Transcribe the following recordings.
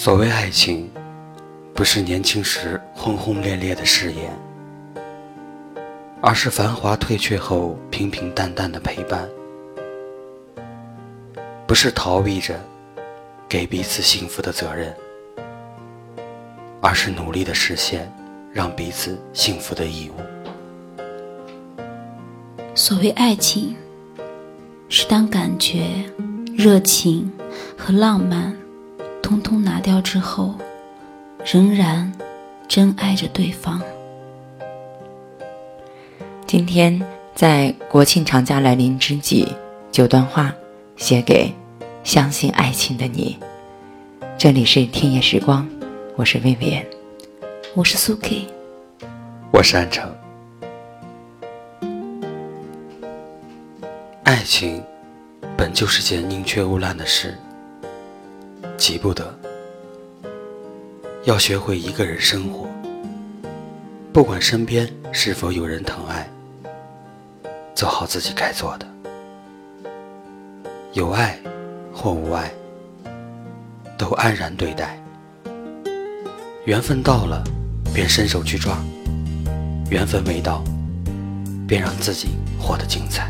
所谓爱情，不是年轻时轰轰烈烈的誓言，而是繁华退却后平平淡淡的陪伴；不是逃避着给彼此幸福的责任，而是努力的实现让彼此幸福的义务。所谓爱情，是当感觉、热情和浪漫。通通拿掉之后，仍然真爱着对方。今天在国庆长假来临之际，九段话写给相信爱情的你。这里是天野时光，我是薇薇安，我是苏 K，我是安城。爱情本就是件宁缺毋滥的事。急不得，要学会一个人生活。不管身边是否有人疼爱，做好自己该做的。有爱或无爱，都安然对待。缘分到了，便伸手去抓；缘分未到，便让自己活得精彩。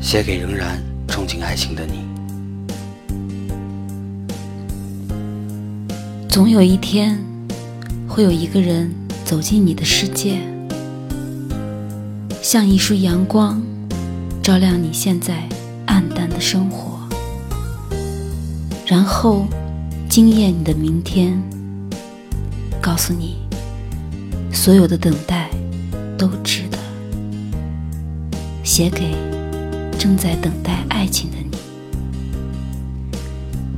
写给仍然憧憬爱情的你。总有一天，会有一个人走进你的世界，像一束阳光，照亮你现在暗淡的生活，然后惊艳你的明天，告诉你，所有的等待都值得。写给正在等待爱情的你，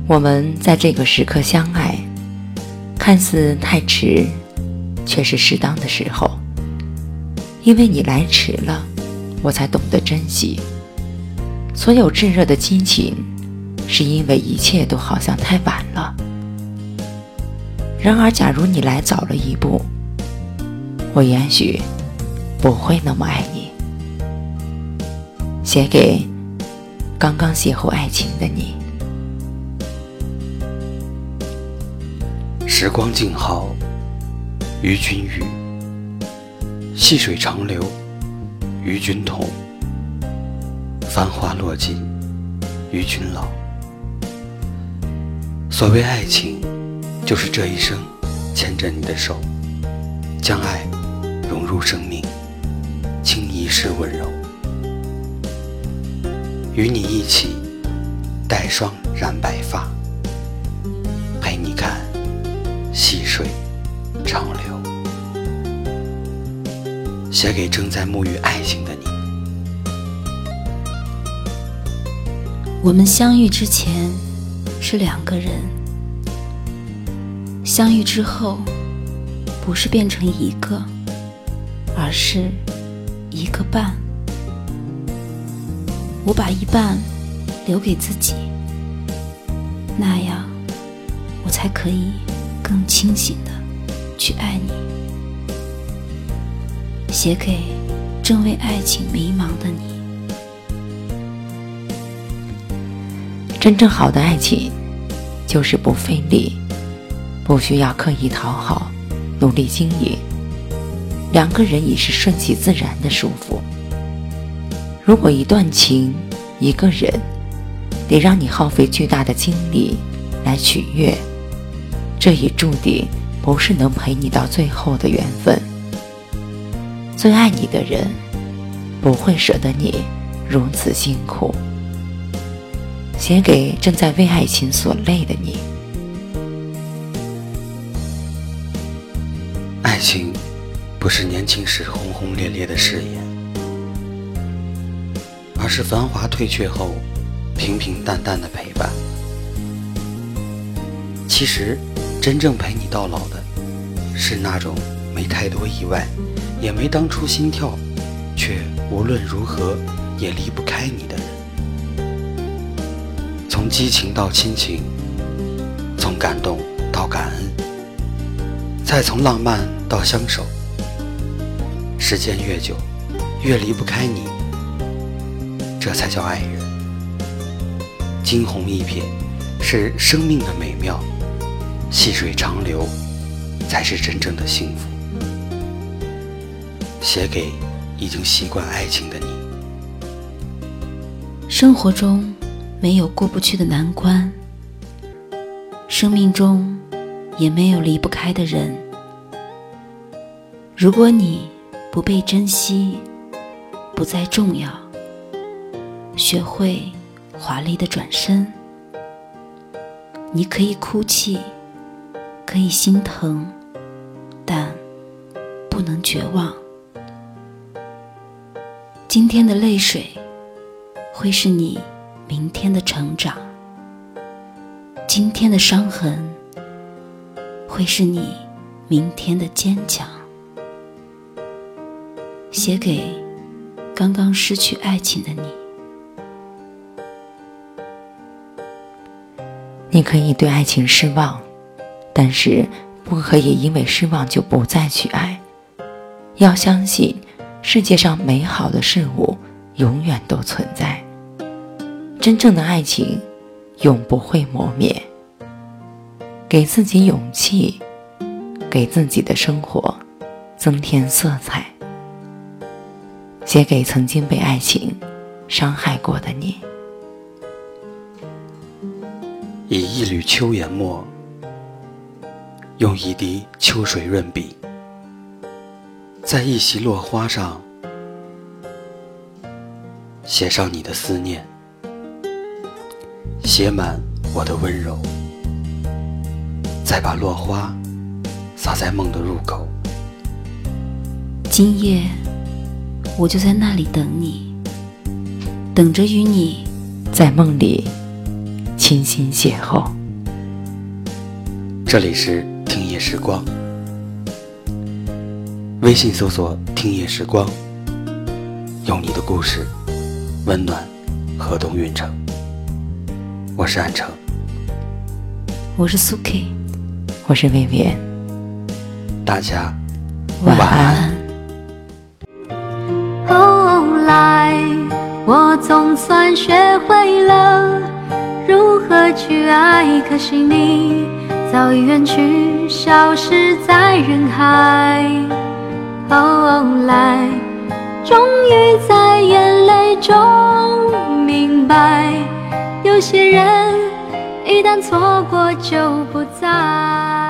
我们在这个时刻相爱。看似太迟，却是适当的时候。因为你来迟了，我才懂得珍惜。所有炙热的激情，是因为一切都好像太晚了。然而，假如你来早了一步，我也许不会那么爱你。写给刚刚邂逅爱情的你。时光静好，与君语；细水长流，与君同。繁华落尽，与君老。所谓爱情，就是这一生牵着你的手，将爱融入生命，倾一世温柔，与你一起带霜染白发。陪你看细水长流，写给正在沐浴爱情的你。我们相遇之前是两个人，相遇之后不是变成一个，而是一个半。我把一半留给自己，那样我才可以。更清醒的去爱你，写给正为爱情迷茫的你。真正好的爱情，就是不费力，不需要刻意讨好，努力经营，两个人已是顺其自然的舒服。如果一段情，一个人，得让你耗费巨大的精力来取悦。这也注定不是能陪你到最后的缘分。最爱你的人不会舍得你如此辛苦。写给正在为爱情所累的你。爱情不是年轻时轰轰烈烈的誓言，而是繁华退却后平平淡淡的陪伴。其实。真正陪你到老的，是那种没太多意外，也没当初心跳，却无论如何也离不开你的人。从激情到亲情，从感动到感恩，再从浪漫到相守。时间越久，越离不开你，这才叫爱人。惊鸿一瞥，是生命的美妙，细水长流才是真正的幸福。写给已经习惯爱情的你。生活中没有过不去的难关，生命中也没有离不开的人。如果你不被珍惜，不再重要，学会华丽的转身。你可以哭泣，可以心疼，但不能绝望。今天的泪水，会是你明天的成长；今天的伤痕，会是你明天的坚强。写给刚刚失去爱情的你。你可以对爱情失望，但是不可以因为失望就不再去爱。要相信，世界上美好的事物永远都存在。真正的爱情永不会磨灭。给自己勇气，给自己的生活增添色彩。写给曾经被爱情伤害过的你。以一缕秋颜墨，用一滴秋水润笔，在一袭落花上写上你的思念，写满我的温柔，再把落花洒在梦的入口。今夜，我就在那里等你，等着与你在梦里。倾心邂逅。这里是听夜时光，微信搜索“听夜时光”，用你的故事温暖河东运城。我是安城，我是苏 K，我是薇薇。大家晚安。后来，我总算学会了。如何去爱？可惜你早已远去，消失在人海。后来，终于在眼泪中明白，有些人一旦错过就不再。